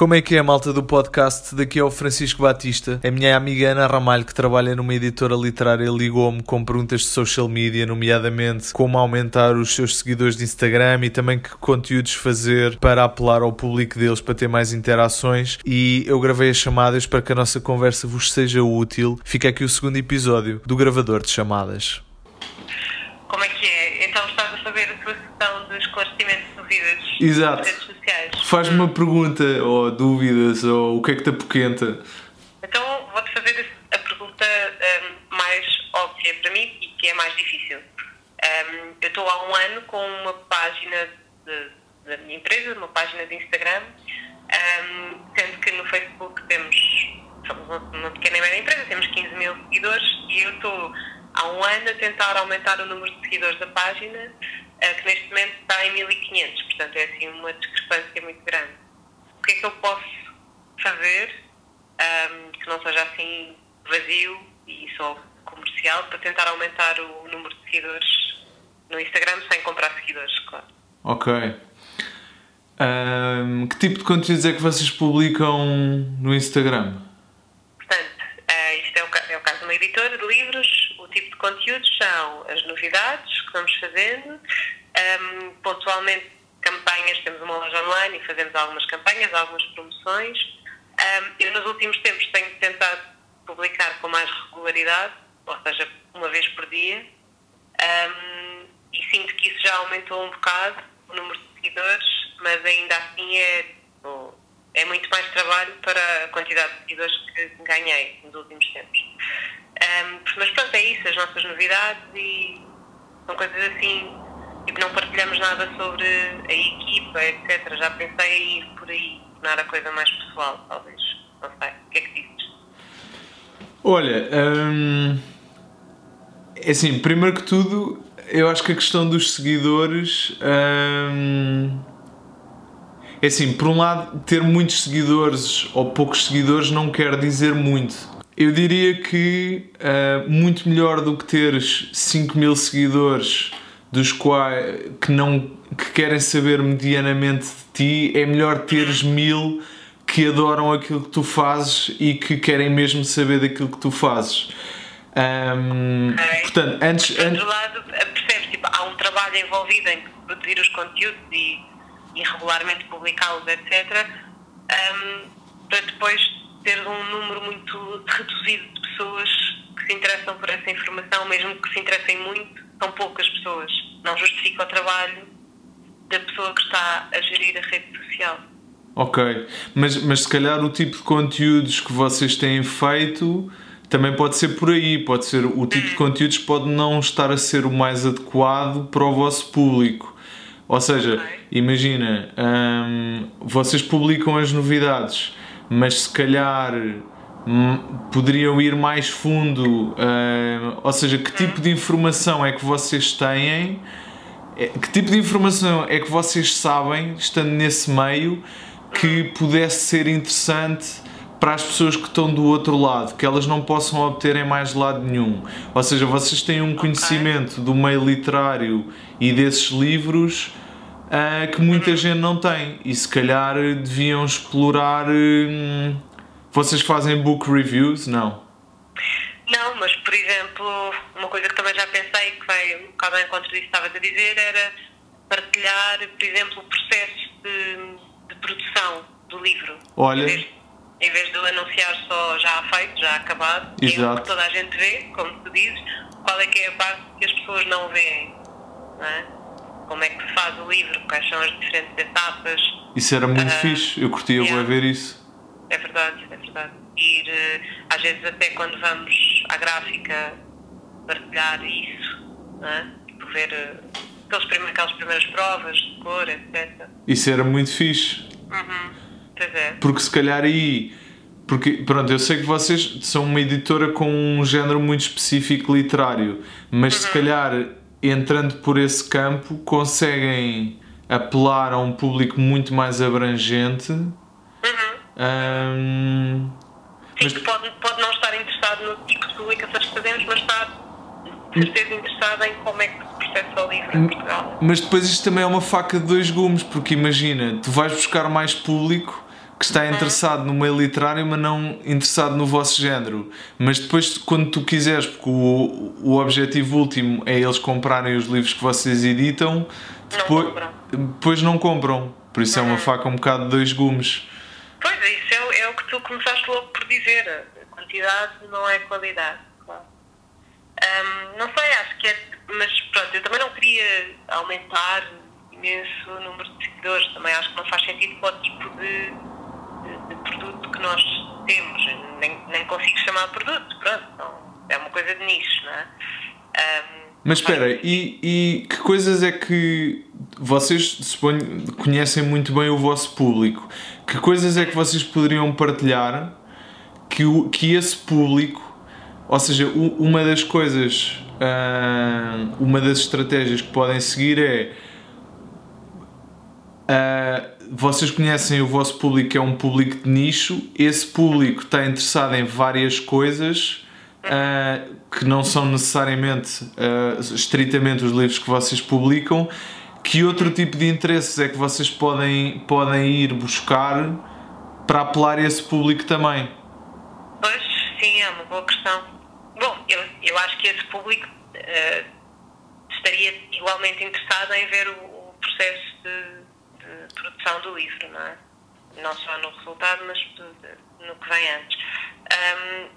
Como é que é a malta do podcast? Daqui é o Francisco Batista. A minha amiga Ana Ramalho, que trabalha numa editora literária, ligou-me com perguntas de social media, nomeadamente como aumentar os seus seguidores de Instagram e também que conteúdos fazer para apelar ao público deles para ter mais interações. E eu gravei as chamadas para que a nossa conversa vos seja útil. Fica aqui o segundo episódio do gravador de chamadas. Como é que é? Então estás a saber a tua questão de esclarecimento dúvidas Exato. nas redes sociais? Faz-me uma pergunta, ou dúvidas, ou o que é que te apoquenta? Então vou-te fazer a pergunta hum, mais óbvia para mim e que é mais difícil. Hum, eu estou há um ano com uma página de- da minha empresa, uma página de Instagram, hum, sendo que no Facebook temos, somos uma, pequena e média empresa, temos 15 mil seguidores e eu estou há um ano a tentar aumentar o número de seguidores da página, que neste momento está em 1500, portanto é assim uma discrepância muito grande. O que é que eu posso fazer ahm, que não seja assim vazio e só comercial para tentar aumentar o número de seguidores no Instagram sem comprar seguidores, claro. Ok. Ahm, que tipo de conteúdos é que vocês publicam no Instagram? Portanto, eh, isto é o, ca- é o caso de uma editora de livros. O tipo de conteúdos são as novidades que vamos fazendo, ahm, pontualmente campanhas, temos uma loja online e fazemos algumas campanhas, algumas promoções. Ahm, eu nos últimos tempos tenho tentado publicar com mais regularidade, ou seja, uma vez por dia, Ahm, e sinto que isso já aumentou um bocado o número de seguidores, mas ainda assim é, é muito mais trabalho para a quantidade de seguidores que ganhei nos últimos tempos. Ahm, mas pronto, é isso, as nossas novidades e são coisas assim, tipo, não partilhamos nada sobre a equipa, etc. Já pensei em ir por aí, tornar a coisa mais pessoal, talvez. Não sei. O que é que dizes? Olha, hum, assim, primeiro que tudo, eu acho que a questão dos seguidores hum, é assim, por um lado, ter muitos seguidores ou poucos seguidores não quer dizer muito. Eu diria que ah, muito melhor do que teres 5 mil seguidores dos quais que não que querem saber medianamente de ti, é melhor teres mil que adoram aquilo que tu fazes e que querem mesmo saber daquilo que tu fazes. Ahm, Ok. portanto, antes, Por outro lado, percebes, tipo, há um trabalho envolvido em produzir os conteúdos e, e regularmente publicá-los, etc., hum, para depois ter um número muito reduzido de pessoas que se interessam por essa informação, mesmo que se interessem muito, são poucas pessoas. Não justifica o trabalho da pessoa que está a gerir a rede social. Ok, mas, mas se calhar o tipo de conteúdos que vocês têm feito também pode ser por aí, pode ser o tipo de conteúdos pode não estar a ser o mais adequado para o vosso público. Ou seja, Ok. imagina, hum, vocês publicam as novidades, mas se calhar hum, poderiam ir mais fundo, hum, ou seja, que tipo de informação é que vocês têm é- que tipo de informação é que vocês sabem, estando nesse meio, que pudesse ser interessante para as pessoas que estão do outro lado, que elas não possam obter em mais lado nenhum? Ou seja, vocês têm um conhecimento do meio literário e desses livros ah, que muita gente não tem e se calhar deviam explorar. hum, vocês fazem book reviews? Não. Não, mas por exemplo, uma coisa que também já pensei que vai um bocado ao encontro disso que estavas a dizer era partilhar, por exemplo, o processo de, de produção do livro. Olha. Em vez, em vez de o anunciar só já feito, já acabado, é Exato. que toda a gente vê, como tu dizes, qual é que é a parte que as pessoas não veem, não é? Como é que se faz o livro, quais são as diferentes etapas, Isso era muito Ah, fixe, eu curtia yeah. ver isso. é verdade, é verdade. Ir, eh, às vezes até quando vamos à gráfica, partilhar isso, não é? Tipo, ver aqueles prime- aquelas primeiras provas de cor, etc. Isso era muito fixe. Uhum. Pois é. Porque se calhar aí. Porque, pronto, eu sei que vocês são uma editora com um género muito específico literário, mas se calhar entrando por esse campo conseguem apelar a um público muito mais abrangente. Uhum. Hum, Sim, Mas- que pode, pode não estar interessado no tipo de publicações que fazemos, mas está de certeza interessado em como é que se processa o livro em Portugal. mas depois isto também é uma faca de dois gumes, porque imagina, tu vais buscar mais público, que está interessado no meio literário, mas não interessado no vosso género. Mas depois, quando tu quiseres, porque o, o objetivo último é eles comprarem os livros que vocês editam, depois não compram. Depois não compram. Por isso é uma faca um bocado de dois gumes. Pois, isso é, é o que tu começaste logo por dizer. A quantidade não é qualidade, claro. Não sei, acho que é. Mas pronto, eu também não queria aumentar imenso o número de seguidores. Também acho que não faz sentido para outro tipo de, de, de, produto que nós temos. Nem, nem consigo chamar produto, pronto. É uma coisa de nicho, não é? Um, mas espera, e, e que coisas é que vocês suponho, conhecem muito bem o vosso público? Que coisas é que vocês poderiam partilhar que, o, que esse público, ou seja, uma das coisas, uma das estratégias que podem seguir é uh, vocês conhecem o vosso público é um público de nicho, esse público está interessado em várias coisas uh, que não são necessariamente uh, estritamente os livros que vocês publicam, que outro tipo de interesses é que vocês podem, podem ir buscar para apelar a esse público também? Pois, sim, é uma boa questão. Bom, eu, eu acho que esse público estaria igualmente interessado em ver o, o processo de, produção do livro, não é? Não só no resultado, mas no que vem antes. Um,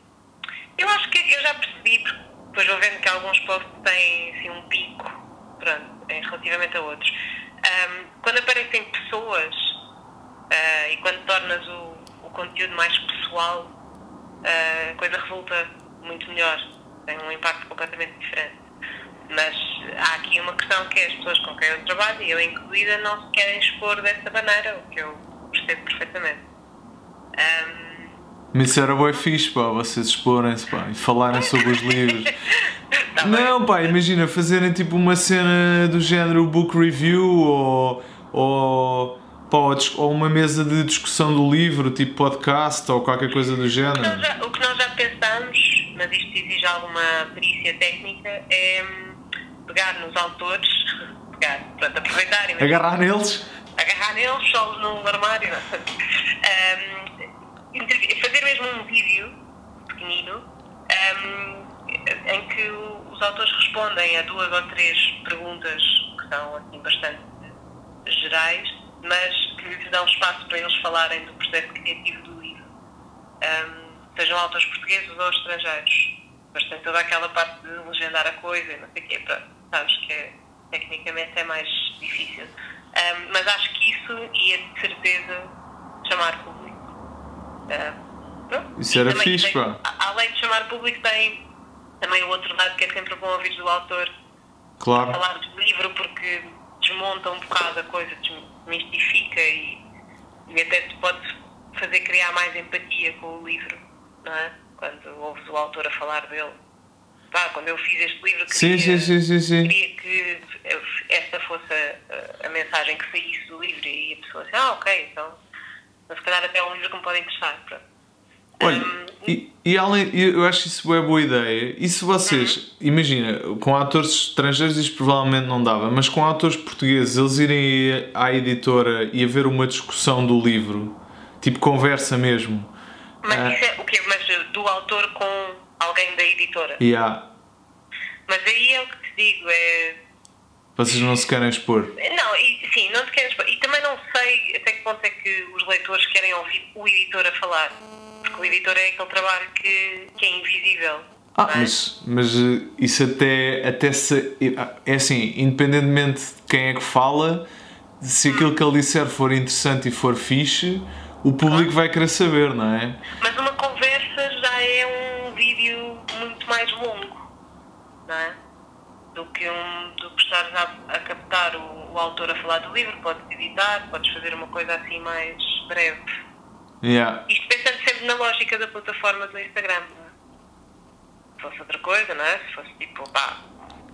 eu acho que eu já percebi, porque depois vou vendo que alguns posts têm assim, um pico pronto, relativamente a outros. Um, quando aparecem pessoas uh, e quando tornas o, o conteúdo mais pessoal, uh, a coisa resulta muito melhor, tem um impacto completamente diferente. Mas há aqui uma questão que é as pessoas com quem eu trabalho, e eu incluída, não se querem expor dessa maneira, o que eu percebo perfeitamente. Um, mas isso era bem fixe, pá, vocês exporem-se, pá, e falarem sobre os livros. Tá não, pá, imagina, fazerem tipo uma cena do género book review ou, ou, pá, ou uma mesa de discussão do livro, tipo podcast ou qualquer coisa do género. O que nós já, o que nós já pensamos, mas isto exige alguma perícia técnica, é hum, pegar nos autores, pegar, pronto, aproveitar e Agarrar neles? Agarrar neles, só no armário. um, fazer mesmo um vídeo pequenino um, em que os autores respondem a duas ou três perguntas que são assim, bastante gerais, mas que lhes dão espaço para eles falarem do processo criativo do livro, um, sejam autores portugueses ou estrangeiros. Mas tem toda aquela parte de legendar a coisa e não sei o quê, para, sabes que é, tecnicamente é mais difícil. Um, mas acho que isso ia de certeza chamar público Uh, Isso era fixe, pá. Além de chamar público, tem também o outro lado que é sempre bom ouvir do autor claro. falar do livro, porque desmonta um bocado a coisa, desmistifica e, e até te pode fazer criar mais empatia com o livro, não é? Quando ouves o autor a falar dele. Pá, quando eu fiz este livro, queria, sim, sim, sim, sim, queria que esta fosse a, a, mensagem que saísse do livro e a pessoa assim, ah, ok, então mas se calhar até é um livro que me pode interessar. Pronto. Olha, um, e, e, além, eu acho isso é boa ideia. E se vocês, uhum. imagina, com atores estrangeiros isto provavelmente não dava, mas com atores portugueses, eles irem à editora e haver uma discussão do livro, tipo conversa mesmo. Mas ah. isso é o quê? Mas do autor com alguém da editora? Yeah. Mas aí é o que te digo, é vocês não se querem expor? Não, e, sim, não se querem expor. E também não sei até que ponto é que os leitores querem ouvir o editor a falar. Porque o editor é aquele trabalho que, que é invisível. Ah, é? mas, mas eh, isso até, até se. É assim, independentemente de quem é que fala, se hum. aquilo que ele disser for interessante e for fixe, o público vai querer saber, não é? Mas uma conversa já é um vídeo muito mais longo, não é? Do que, um, do que estares a, a captar o, o, autor a falar do livro, podes editar, podes fazer uma coisa assim mais breve. Yeah. Isto pensando sempre na lógica da plataforma do Instagram. É? Se fosse outra coisa, não é? Se fosse tipo, pá,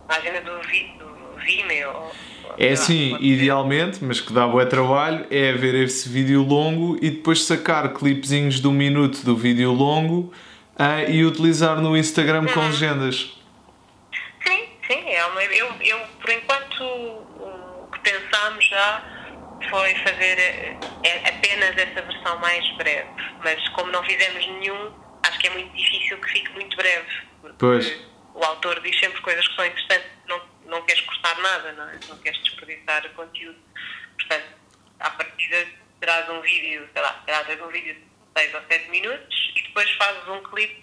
página do, vi, do Vimeo. É assim, idealmente, mas que dá bom trabalho, é ver esse vídeo longo e depois sacar clipezinhos de um minuto do vídeo longo uh, e utilizar no Instagram com uhum. legendas. Sim, é uma, eu, eu, por enquanto, o que pensámos já foi fazer é, apenas essa versão mais breve, mas como não fizemos nenhum, acho que é muito difícil que fique muito breve. Porque Pois. o autor diz sempre coisas que são interessantes, não, não queres cortar nada, não, é? não queres desperdiçar conteúdo. Portanto, à partida terás um vídeo, sei lá, terás um vídeo de 6 ou 7 minutos e depois fazes um clipe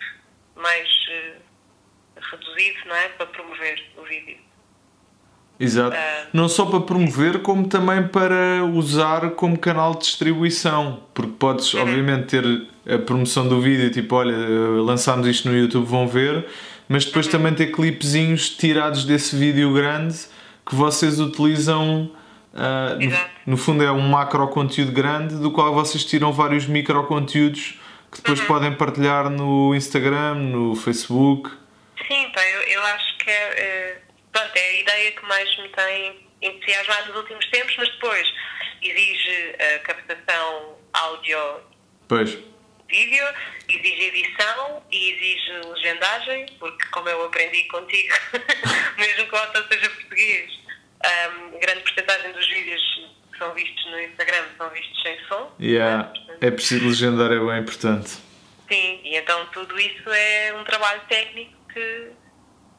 mais eh, reduzido, não é? Para promover o vídeo. Exato. Ah. Não só para promover, como também para usar como canal de distribuição. Porque podes, Uhum. obviamente, ter a promoção do vídeo, tipo, olha, lançámos isto no YouTube, vão ver, mas Uhum. depois também ter clipezinhos tirados desse vídeo grande que vocês utilizam. ah, no, no fundo, é um macro conteúdo grande do qual vocês tiram vários micro conteúdos que depois Uhum. podem partilhar no Instagram, no Facebook. Sim, pá, eu, eu acho que é, eh, é a ideia que mais me tem entusiasmado nos últimos tempos, mas depois exige a captação áudio Pois. vídeo, exige edição e exige legendagem, porque como eu aprendi contigo, mesmo que o autor seja português, ahm, grande porcentagem dos vídeos que são vistos no Instagram são vistos sem som. Yeah. Portanto, É preciso legendar, é bem importante. Sim, e então tudo isso é um trabalho técnico que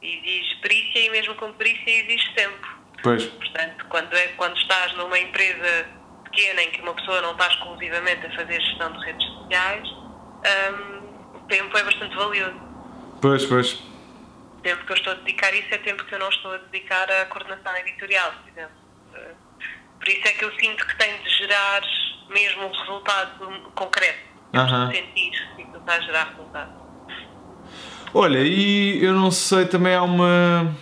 exige perícia e mesmo com perícia exige tempo. Pois. Portanto, quando, é, quando estás numa empresa pequena em que uma pessoa não está exclusivamente a fazer gestão de redes sociais, hum, o tempo é bastante valioso. Pois, pois. O tempo que eu estou a dedicar isso é tempo que eu não estou a dedicar à coordenação editorial, por exemplo. Eh, Por isso é que eu sinto que tem de gerar mesmo um resultado concreto. Aham. preciso sentir que está a gerar resultado. Olha, e eu não sei, também há uma.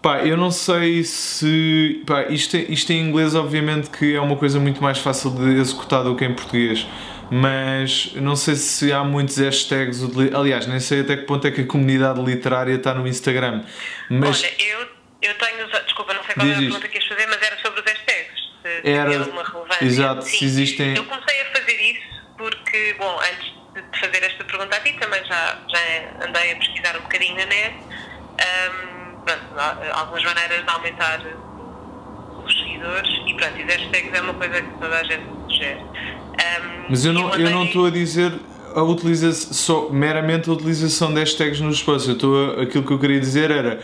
Pá, eu não sei se. Pá, isto, isto em inglês, obviamente, que é uma coisa muito mais fácil de executar do que em português. Mas não sei se há muitos hashtags. Aliás, nem sei até que ponto é que a comunidade literária está no Instagram. Mas. Olha, eu, eu tenho. Desculpa, não sei qual Diz era a isto. pergunta que ias fazer, mas era sobre os hashtags. Se Era- alguma relevância. exato, Sim. se existem- Eu comecei a fazer isso porque, bom, antes de fazer esta pergunta a ti, também já, já andei a pesquisar um bocadinho na net. Ahm, pronto, algumas maneiras de aumentar os seguidores e pronto, e hashtags é uma coisa que toda a gente sugere. Ahm, Mas eu e não eu não estou a dizer a utilização, só meramente a utilização de hashtags nos espaços. Eu estou a- aquilo que eu queria dizer era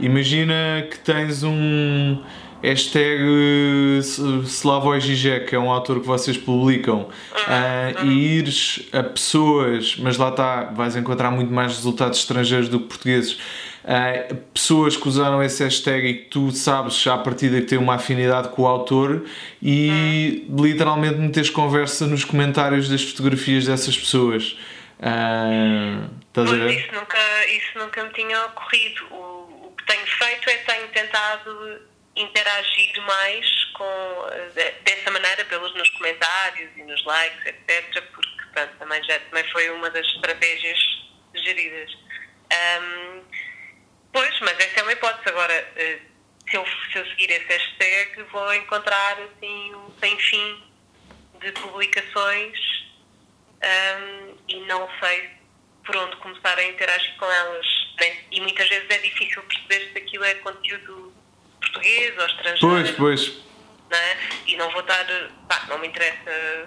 imagina que tens um hashtag S- Slavoj Žižek, que é um autor que vocês publicam, ah, e ires a pessoas, mas lá está, vais encontrar muito mais resultados estrangeiros do que portugueses. ah, pessoas que usaram esse hashtag e que tu sabes à partida que têm uma afinidade com o autor e literalmente meteres conversa nos comentários das fotografias dessas pessoas. Ah, estás a ver? isso nunca, isso nunca me tinha ocorrido. O, o que tenho feito é que tenho tentado interagir mais com, de- dessa maneira, pelos nos comentários e nos likes, etc. Porque pronto, também, já, também foi uma das estratégias geridas. Ahm, pois, mas essa é uma hipótese. Agora, eh, se eu, se eu seguir esse hashtag, vou encontrar assim, um sem fim de publicações Ahm, e não sei por onde começar a interagir com elas. E muitas vezes é difícil perceber se aquilo é conteúdo português ou estrangeiro. Pois, pois. Não é? E não vou estar. Pá, não me interessa.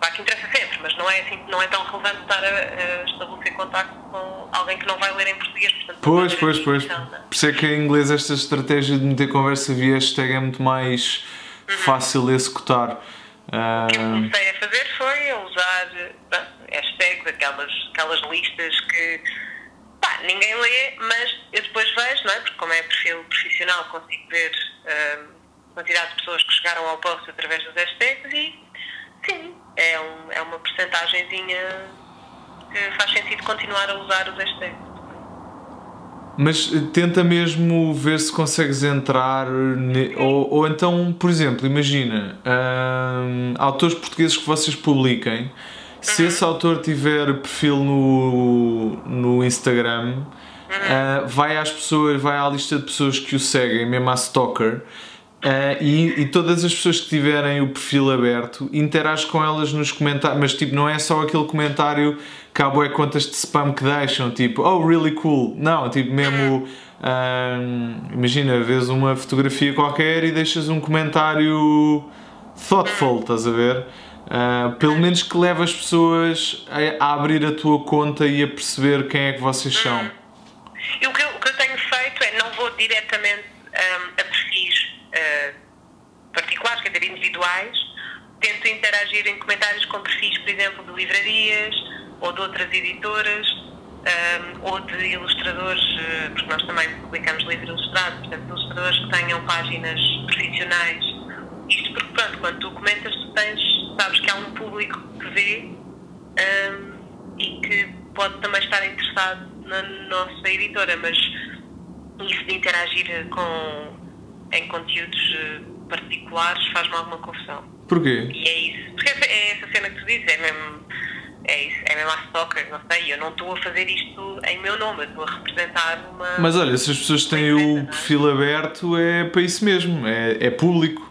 Pá, que interessa sempre, mas não é, assim, não é tão relevante estar a, a estabelecer contacto com alguém que não vai ler em português. Portanto, Pois, pois, pois. definição, não é? Por isso é que em inglês esta estratégia de meter conversa via hashtag é muito mais fácil de executar. Ah, O que eu comecei a fazer foi a usar pá, hashtags, aquelas, aquelas listas que pá, ninguém lê, mas não é? Porque como é perfil profissional consigo ver a quantidade de pessoas que chegaram ao post através dos hashtags e sim, é, um, é uma porcentagenzinha que faz sentido continuar a usar os hashtags. Mas eh, tenta mesmo ver se consegues entrar. ne- Ou, ou então, por exemplo, imagina hum, autores portugueses que vocês publiquem. Se esse autor tiver perfil no, no Instagram, ah, vai às pessoas, vai à lista de pessoas que o seguem, mesmo à stalker. ah, e, e todas as pessoas que tiverem o perfil aberto interage com elas nos comentários, mas tipo, não é só aquele comentário que há bué contas de spam que deixam, tipo, oh, really cool. Não, tipo, mesmo. ahm, imagina, vês uma fotografia qualquer e deixas um comentário thoughtful, estás a ver? Uh, pelo menos que leve as pessoas a, a, abrir a tua conta e a perceber quem é que vocês são. Hum. E o que, eu, o que eu tenho feito é não vou diretamente um, a perfis uh, particulares, quer dizer, individuais, tento interagir em comentários com perfis, por exemplo, de livrarias ou de outras editoras um, ou de ilustradores, uh, porque nós também publicamos livros ilustrados, portanto, ilustradores que tenham páginas profissionais. Isto porque, pronto, quando tu comentas, tu tens, sabes que há um público que vê um, e que pode também estar interessado na nossa editora, mas isso de interagir com, em conteúdos eh, particulares faz-me alguma confusão. Porquê? E é isso. Porque é essa cena que tu dizes, é mesmo, é isso, é mesmo a stalker, não sei, eu não estou a fazer isto em meu nome, eu estou a representar uma. Mas olha, se as pessoas têm o é? perfil aberto, é para isso mesmo, é, é público.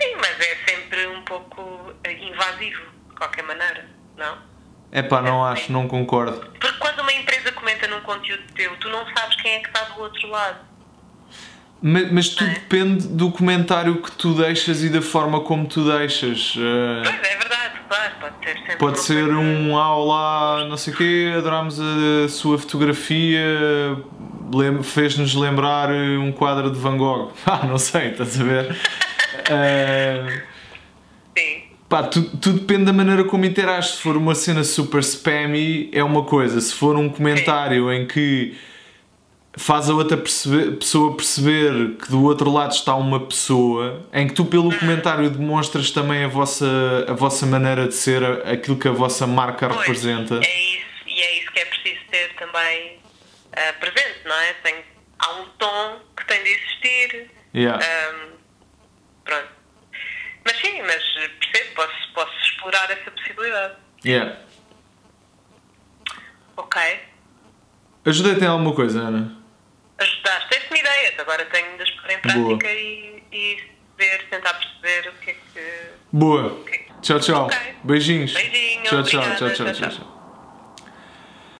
Sim, mas é sempre um pouco invasivo, de qualquer maneira, não? É pá, não é, acho, não concordo. Porque quando uma empresa comenta num conteúdo teu, tu não sabes quem é que está do outro lado. Mas, mas tudo é? depende do comentário que tu deixas e da forma como tu deixas. Uh, pois é, verdade, claro, pode ser sempre. Pode ser coisa... um ah, olá, não sei o quê, adorámos a sua fotografia, fez-nos lembrar um quadro de Van Gogh. Ah, não sei, estás a ver? uh. Pá, tudo, tudo depende da maneira como interages. Se for uma cena super spammy, é uma coisa. Se for um comentário em que faz a outra perceber, pessoa perceber que do outro lado está uma pessoa, em que tu, pelo comentário, demonstras também a vossa, a vossa maneira de ser, aquilo que a vossa marca pois, representa. É isso, e é isso que é preciso ter também uh, presente, não é? Tem, há um tom que tem de existir. Yeah. Um, pronto. Mas sim, mas explorar essa possibilidade. Yeah. Ok. Ajudei-te em alguma coisa, Ana? Ajudaste, tens-me ideias, agora tenho de as pôr em prática e, e ver, tentar perceber o que é que. Boa. Que é que... Tchau, tchau. Okay. Beijinhos. Beijinho. Tchau, tchau, tchau, tchau, tchau. tchau.